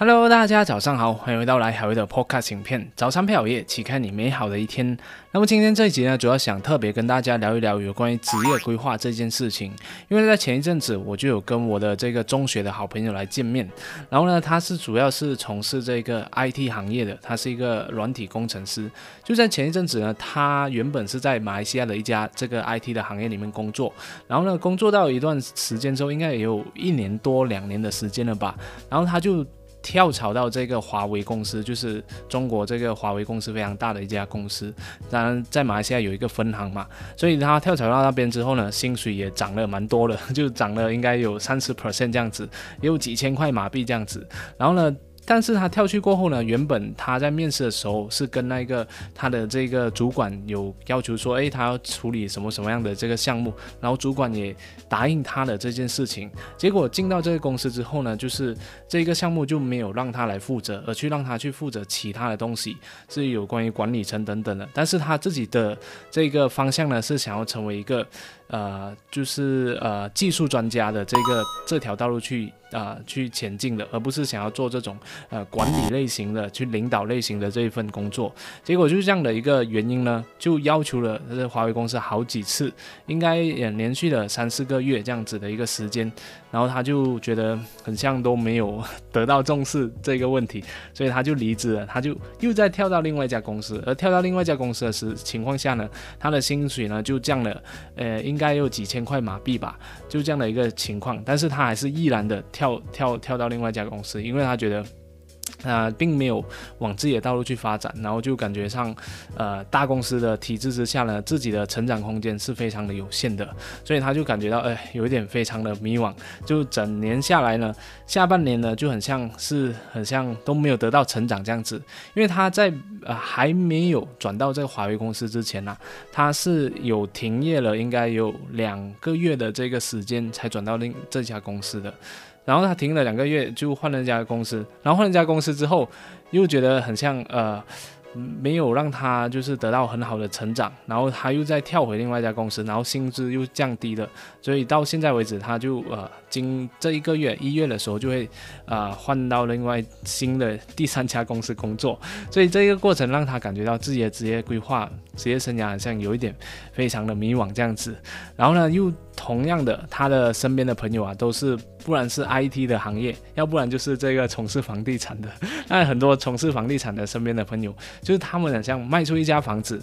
Hello，大家早上好，欢迎回到来海威的 Podcast 影片。早餐配好夜，启开你美好的一天。那么今天这一集呢，主要想特别跟大家聊一聊有关于职业规划这件事情。因为在前一阵子，我就有跟我的这个中学的好朋友来见面，然后呢，他是主要是从事这个 IT 行业的，他是一个软体工程师。就在前一阵子呢，他原本是在马来西亚的一家这个 IT 的行业里面工作，然后呢，工作到一段时间之后，应该也有一年多两年的时间了吧，然后他就。跳槽到这个华为公司，就是中国这个华为公司非常大的一家公司，当然在马来西亚有一个分行嘛，所以他跳槽到那边之后呢，薪水也涨了蛮多的，就涨了应该有三十 percent 这样子，也有几千块马币这样子，然后呢。但是他跳去过后呢，原本他在面试的时候是跟那个他的这个主管有要求说，诶，他要处理什么什么样的这个项目，然后主管也答应他的这件事情。结果进到这个公司之后呢，就是这个项目就没有让他来负责，而去让他去负责其他的东西，是有关于管理层等等的。但是他自己的这个方向呢，是想要成为一个。呃，就是呃技术专家的这个这条道路去啊去前进的，而不是想要做这种呃管理类型的、去领导类型的这一份工作。结果就是这样的一个原因呢，就要求了这华为公司好几次，应该也连续了三四个月这样子的一个时间。然后他就觉得很像都没有得到重视这个问题，所以他就离职了。他就又再跳到另外一家公司，而跳到另外一家公司的时情况下呢，他的薪水呢就降了，呃，应应该有几千块马币吧，就这样的一个情况。但是他还是毅然的跳跳跳到另外一家公司，因为他觉得。啊，并没有往自己的道路去发展，然后就感觉上，呃，大公司的体制之下呢，自己的成长空间是非常的有限的，所以他就感觉到，哎，有一点非常的迷惘。就整年下来呢，下半年呢，就很像是很像都没有得到成长这样子。因为他在呃还没有转到这个华为公司之前呢，他是有停业了，应该有两个月的这个时间才转到另这家公司的。然后他停了两个月，就换了一家公司。然后换了一家公司之后，又觉得很像呃。没有让他就是得到很好的成长，然后他又再跳回另外一家公司，然后薪资又降低了，所以到现在为止，他就呃，今这一个月一月的时候就会啊换到另外新的第三家公司工作，所以这个过程让他感觉到自己的职业规划、职业生涯好像有一点非常的迷惘这样子。然后呢，又同样的，他的身边的朋友啊，都是不然是 IT 的行业，要不然就是这个从事房地产的。那很多从事房地产的身边的朋友。就是他们好像卖出一家房子，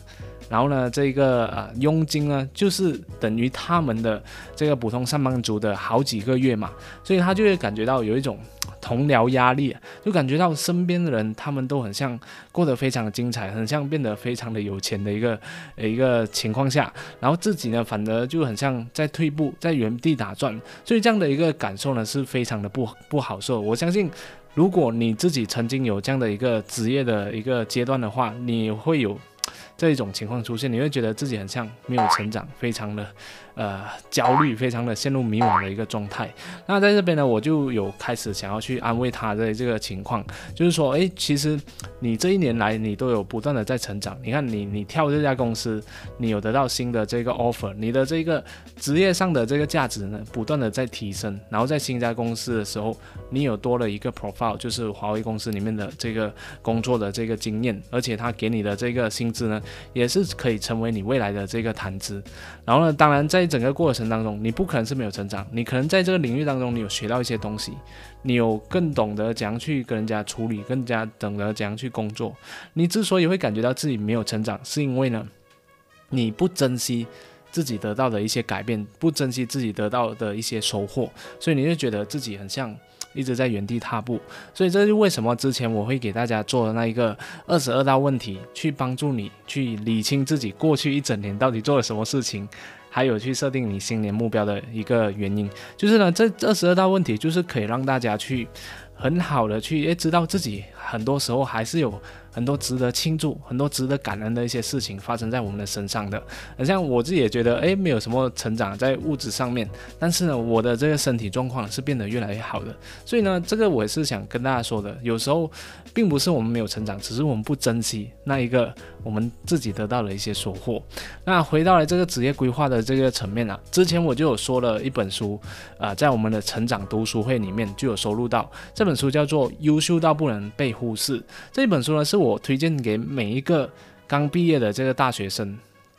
然后呢，这个呃佣金呢，就是等于他们的这个普通上班族的好几个月嘛，所以他就会感觉到有一种同僚压力，就感觉到身边的人他们都很像过得非常精彩，很像变得非常的有钱的一个一个情况下，然后自己呢反而就很像在退步，在原地打转，所以这样的一个感受呢是非常的不不好受，我相信。如果你自己曾经有这样的一个职业的一个阶段的话，你会有这一种情况出现，你会觉得自己很像没有成长，非常的。呃，焦虑，非常的陷入迷惘的一个状态。那在这边呢，我就有开始想要去安慰他的这个情况，就是说，诶，其实你这一年来，你都有不断的在成长。你看，你你跳这家公司，你有得到新的这个 offer，你的这个职业上的这个价值呢，不断的在提升。然后在新家公司的时候，你有多了一个 profile，就是华为公司里面的这个工作的这个经验，而且他给你的这个薪资呢，也是可以成为你未来的这个谈资。然后呢，当然在整个过程当中，你不可能是没有成长，你可能在这个领域当中，你有学到一些东西，你有更懂得怎样去跟人家处理，更加懂得怎样去工作。你之所以会感觉到自己没有成长，是因为呢，你不珍惜自己得到的一些改变，不珍惜自己得到的一些收获，所以你就觉得自己很像。一直在原地踏步，所以这就为什么之前我会给大家做的那一个二十二道问题，去帮助你去理清自己过去一整年到底做了什么事情，还有去设定你新年目标的一个原因，就是呢，这二十二道问题就是可以让大家去很好的去诶知道自己很多时候还是有很多值得庆祝、很多值得感恩的一些事情发生在我们的身上的。像我自己也觉得，诶，没有什么成长在物质上面，但是呢，我的这个身体状况是变得越来越好的。所以呢，这个我是想跟大家说的，有时候并不是我们没有成长，只是我们不珍惜那一个我们自己得到的一些收获。那回到了这个职业规划的这个层面啊，之前我就有说了一本书，啊，在我们的成长读书会里面就有收录到这本书，叫做《优秀到不能被忽视》。这本书呢，是我推荐给每一个刚毕业的这个大学生。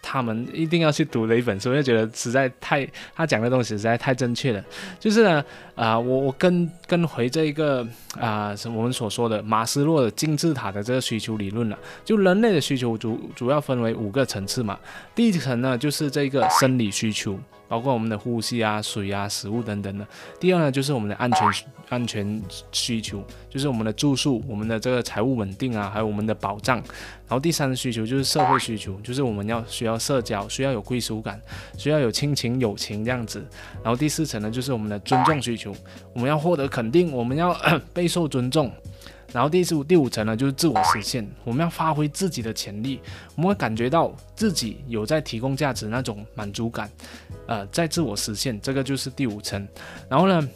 他们一定要去读的一本书，就觉得实在太他讲的东西实在太正确了。就是呢，啊，我我跟跟回这一个啊，我们所说的马斯洛的金字塔的这个需求理论了。就人类的需求主主要分为五个层次嘛。第一层呢，就是这个生理需求。包括我们的呼吸啊、水啊、食物等等的。第二呢，就是我们的安全安全需求，就是我们的住宿、我们的这个财务稳定啊，还有我们的保障。然后第三个需求就是社会需求，就是我们要需要社交，需要有归属感，需要有亲情友情这样子。然后第四层呢，就是我们的尊重需求，我们要获得肯定，我们要 备受尊重。然后第四第五层呢，就是自我实现，我们要发挥自己的潜力，我们会感觉到自己有在提供价值那种满足感，呃，在自我实现，这个就是第五层。然后呢？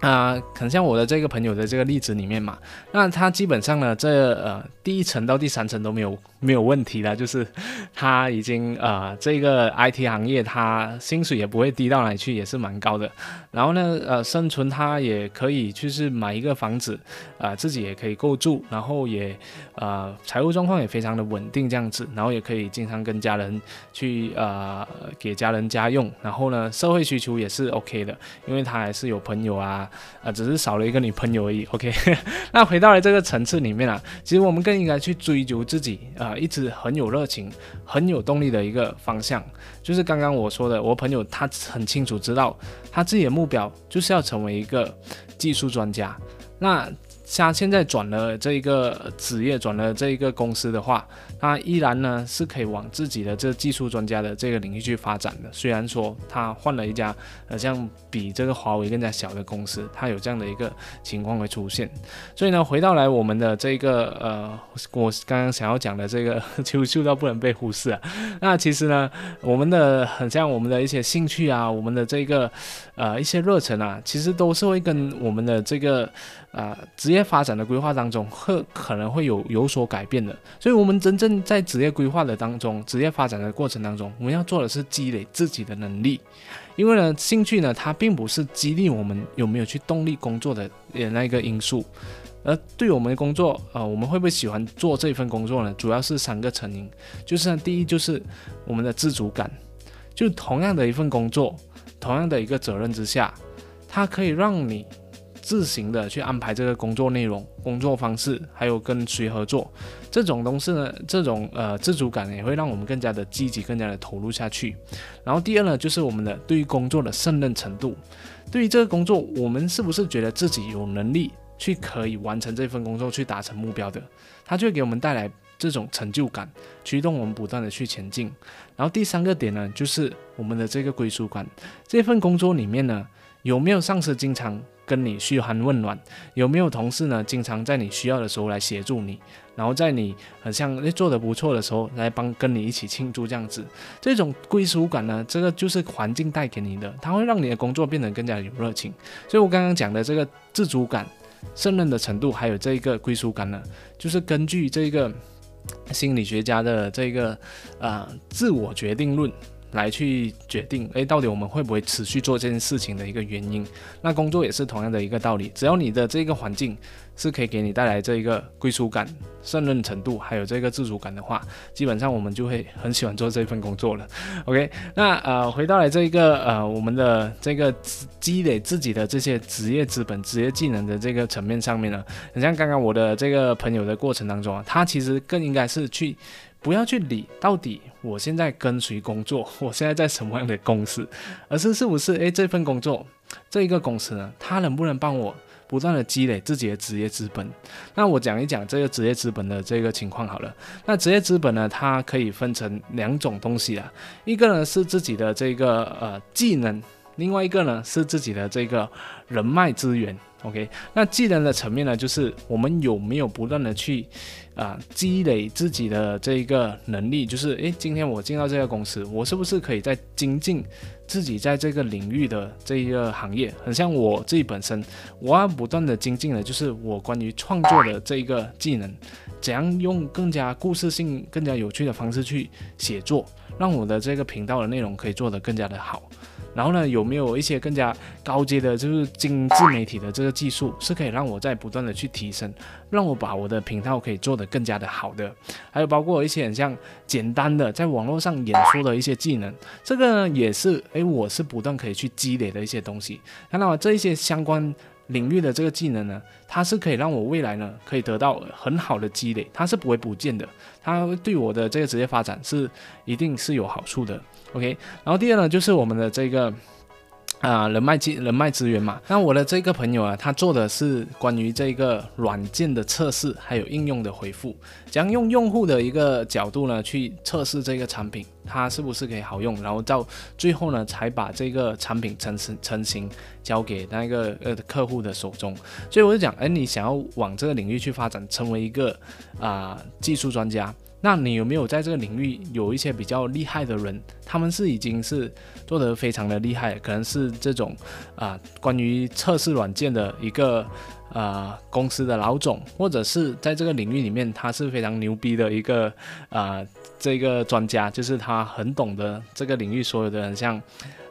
啊，可能像我的这个朋友的这个例子里面嘛，那他基本上呢，这呃第一层到第三层都没有没有问题的，就是 他已经呃这个 IT 行业，他薪水也不会低到哪里去，也是蛮高的。然后呢，呃生存他也可以就是买一个房子，啊自己也可以够住，然后也呃财务状况也非常的稳定这样子，然后也可以经常跟家人去呃给家人家用，然后呢社会需求也是 OK 的，因为他还是有朋友啊。啊，只是少了一个女朋友而已。OK，那回到了这个层次里面啊，其实我们更应该去追求自己啊，一直很有热情、很有动力的一个方向。就是刚刚我说的，我朋友他很清楚知道他自己的目标就是要成为一个技术专家。那他现在转了这一个职业，转了这一个公司的话，他依然呢是可以往自己的这技术专家的这个领域去发展的。虽然说他换了一家，呃，像比这个华为更加小的公司，他有这样的一个情况会出现。所以呢，回到来我们的这个呃，我刚刚想要讲的这个 优秀到不能被忽视啊。那其实呢，我们的很像我们的一些兴趣啊，我们的这个呃一些热忱啊，其实都是会跟我们的这个。啊，职业业发展的规划当中会可能会有有所改变的，所以，我们真正在职业规划的当中，职业发展的过程当中，我们要做的是积累自己的能力，因为呢，兴趣呢，它并不是激励我们有没有去动力工作的那一个因素，而对我们的工作，呃，我们会不会喜欢做这份工作呢？主要是三个成因，就是呢第一就是我们的自主感，就同样的一份工作，同样的一个责任之下，它可以让你。自行的去安排这个工作内容、工作方式，还有跟谁合作，这种东西呢，这种呃自主感也会让我们更加的积极、更加的投入下去。然后第二呢，就是我们的对于工作的胜任程度，对于这个工作，我们是不是觉得自己有能力去可以完成这份工作，去达成目标的？它就会给我们带来这种成就感，驱动我们不断的去前进。然后第三个点呢，就是我们的这个归属感，这份工作里面呢，有没有上司经常？跟你嘘寒问暖，有没有同事呢？经常在你需要的时候来协助你，然后在你很像做的不错的时候来帮跟你一起庆祝这样子，这种归属感呢，这个就是环境带给你的，它会让你的工作变得更加有热情。所以我刚刚讲的这个自主感、胜任的程度，还有这一个归属感呢，就是根据这个心理学家的这个呃自我决定论。来去决定，诶，到底我们会不会持续做这件事情的一个原因？那工作也是同样的一个道理，只要你的这个环境是可以给你带来这一个归属感、胜任程度，还有这个自主感的话，基本上我们就会很喜欢做这份工作了。OK，那呃，回到来这一个呃，我们的这个积累自己的这些职业资本、职业技能的这个层面上面呢，很像刚刚我的这个朋友的过程当中啊，他其实更应该是去。不要去理到底我现在跟谁工作，我现在在什么样的公司，而是是不是诶这份工作这一个公司呢，它能不能帮我不断的积累自己的职业资本？那我讲一讲这个职业资本的这个情况好了。那职业资本呢，它可以分成两种东西啊，一个呢是自己的这个呃技能。另外一个呢是自己的这个人脉资源。OK，那技能的层面呢，就是我们有没有不断的去啊积累自己的这一个能力，就是诶，今天我进到这个公司，我是不是可以在精进自己在这个领域的这一个行业？很像我自己本身，我要不断的精进的，就是我关于创作的这一个技能，怎样用更加故事性、更加有趣的方式去写作，让我的这个频道的内容可以做得更加的好。然后呢，有没有一些更加高阶的，就是精致媒体的这个技术，是可以让我在不断的去提升，让我把我的频道可以做得更加的好的。还有包括一些很像简单的在网络上演说的一些技能，这个呢也是，诶，我是不断可以去积累的一些东西。看到？这一些相关领域的这个技能呢，它是可以让我未来呢可以得到很好的积累，它是不会不见的，它对我的这个职业发展是一定是有好处的。OK，然后第二呢，就是我们的这个啊人脉资人脉资源嘛。那我的这个朋友啊，他做的是关于这个软件的测试，还有应用的回复，将用用户的一个角度呢去测试这个产品，它是不是可以好用，然后到最后呢才把这个产品成成成型交给那个呃客户的手中。所以我就讲，哎，你想要往这个领域去发展，成为一个啊技术专家。那你有没有在这个领域有一些比较厉害的人？他们是已经是做得非常的厉害，可能是这种啊关于测试软件的一个啊公司的老总，或者是在这个领域里面他是非常牛逼的一个啊这个专家，就是他很懂得这个领域所有的人像。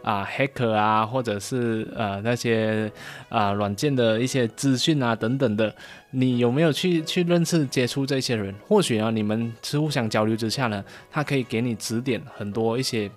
啊，hacker 啊，或者是呃那些啊软件的一些资讯啊等等的，你有没有去去认识接触这些人？或许啊，你们是互相交流之下呢，他可以给你指点很多一些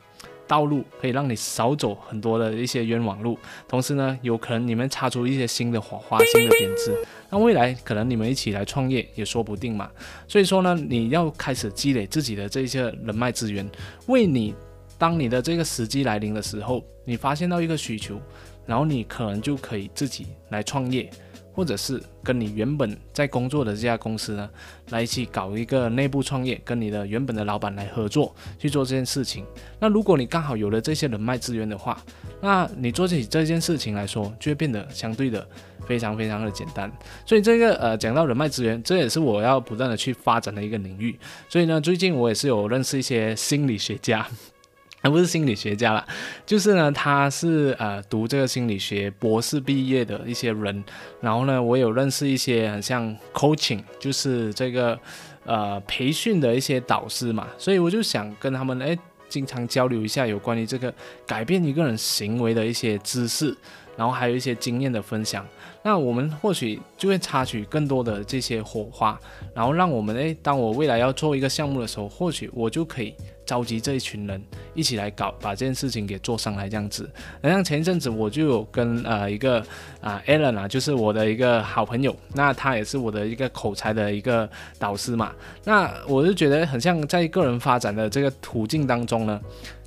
道路，可以让你少走很多的一些冤枉路。同时呢，有可能你们擦出一些新的火花、新的点子，那未来可能你们一起来创业也说不定嘛。所以说呢，你要开始积累自己的这些人脉资源，为你。当你的这个时机来临的时候，你发现到一个需求，然后你可能就可以自己来创业，或者是跟你原本在工作的这家公司呢，来一起搞一个内部创业，跟你的原本的老板来合作去做这件事情。那如果你刚好有了这些人脉资源的话，那你做起这件事情来说，就会变得相对的非常非常的简单。所以这个呃，讲到人脉资源，这也是我要不断的去发展的一个领域。所以呢，最近我也是有认识一些心理学家。还不是心理学家了，就是呢，他是呃读这个心理学博士毕业的一些人，然后呢，我有认识一些很像 coaching，就是这个呃培训的一些导师嘛，所以我就想跟他们哎经常交流一下有关于这个改变一个人行为的一些知识，然后还有一些经验的分享，那我们或许就会插取更多的这些火花，然后让我们哎，当我未来要做一个项目的时候，或许我就可以。召集这一群人一起来搞，把这件事情给做上来，这样子。那像前一阵子我就有跟呃一个啊 Alan 啊，就是我的一个好朋友，那他也是我的一个口才的一个导师嘛。那我就觉得很像在个人发展的这个途径当中呢。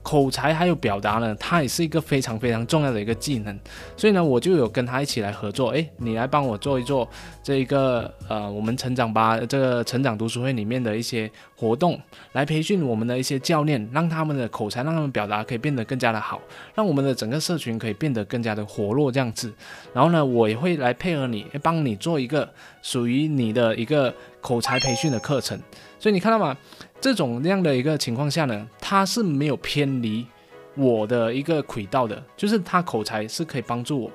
口才还有表达呢，它也是一个非常非常重要的一个技能，所以呢，我就有跟他一起来合作，诶，你来帮我做一做这一个呃，我们成长吧这个成长读书会里面的一些活动，来培训我们的一些教练，让他们的口才，让他们表达可以变得更加的好，让我们的整个社群可以变得更加的活络这样子。然后呢，我也会来配合你，帮你做一个属于你的一个口才培训的课程。所以你看到吗？这种那样的一个情况下呢，他是没有偏离我的一个轨道的，就是他口才是可以帮助我，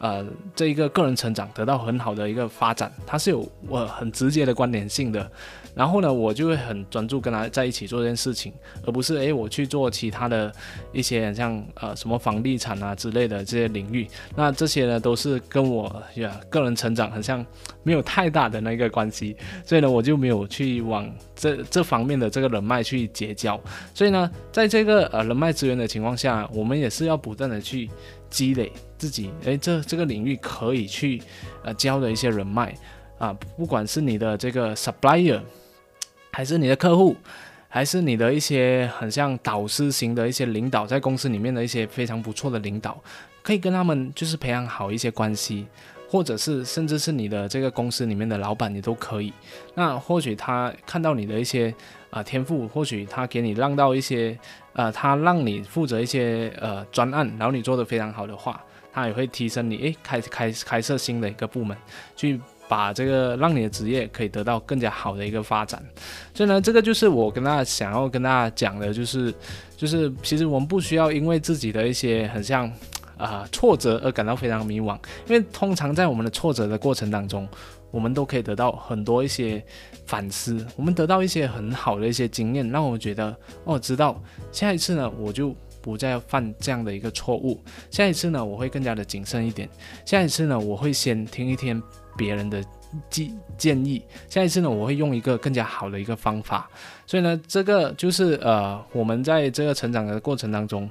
呃，这一个个人成长得到很好的一个发展，它是有我很直接的关联性的。然后呢，我就会很专注跟他在一起做这件事情，而不是诶我去做其他的一些像呃什么房地产啊之类的这些领域。那这些呢都是跟我呀个人成长很像，没有太大的那个关系。所以呢，我就没有去往这这方面的这个人脉去结交。所以呢，在这个呃人脉资源的情况下，我们也是要不断的去积累自己诶这这个领域可以去呃交的一些人脉啊，不管是你的这个 supplier。还是你的客户，还是你的一些很像导师型的一些领导，在公司里面的一些非常不错的领导，可以跟他们就是培养好一些关系，或者是甚至是你的这个公司里面的老板，你都可以。那或许他看到你的一些啊天赋，或许他给你让到一些，呃，他让你负责一些呃专案，然后你做的非常好的话，他也会提升你，诶，开开开设新的一个部门，去把这个让你的职业可以得到更加好的一个发展。所以呢，这个就是我跟大家想要跟大家讲的，就是就是其实我们不需要因为自己的一些很像。啊，挫折而感到非常迷惘，因为通常在我们的挫折的过程当中，我们都可以得到很多一些反思，我们得到一些很好的一些经验，让我们觉得哦，知道下一次呢，我就不再犯这样的一个错误，下一次呢，我会更加的谨慎一点，下一次呢，我会先听一听别人的建建议，下一次呢，我会用一个更加好的一个方法，所以呢，这个就是呃，我们在这个成长的过程当中。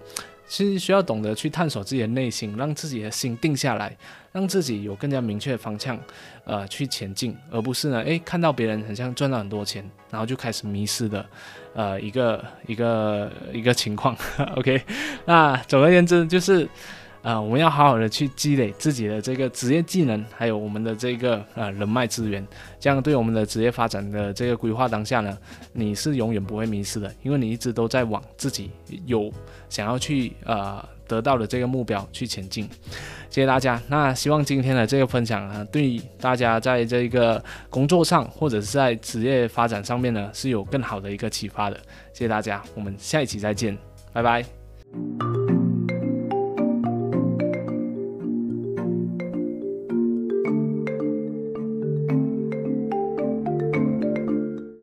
是需要懂得去探索自己的内心，让自己的心定下来，让自己有更加明确的方向，呃，去前进，而不是呢，诶，看到别人很像赚到很多钱，然后就开始迷失的，呃，一个一个一个情况。OK，那总而言之就是。啊，我们要好好的去积累自己的这个职业技能，还有我们的这个呃人脉资源，这样对我们的职业发展的这个规划当下呢，你是永远不会迷失的，因为你一直都在往自己有想要去呃得到的这个目标去前进。谢谢大家，那希望今天的这个分享啊，对大家在这个工作上或者是在职业发展上面呢，是有更好的一个启发的。谢谢大家，我们下一期再见，拜拜。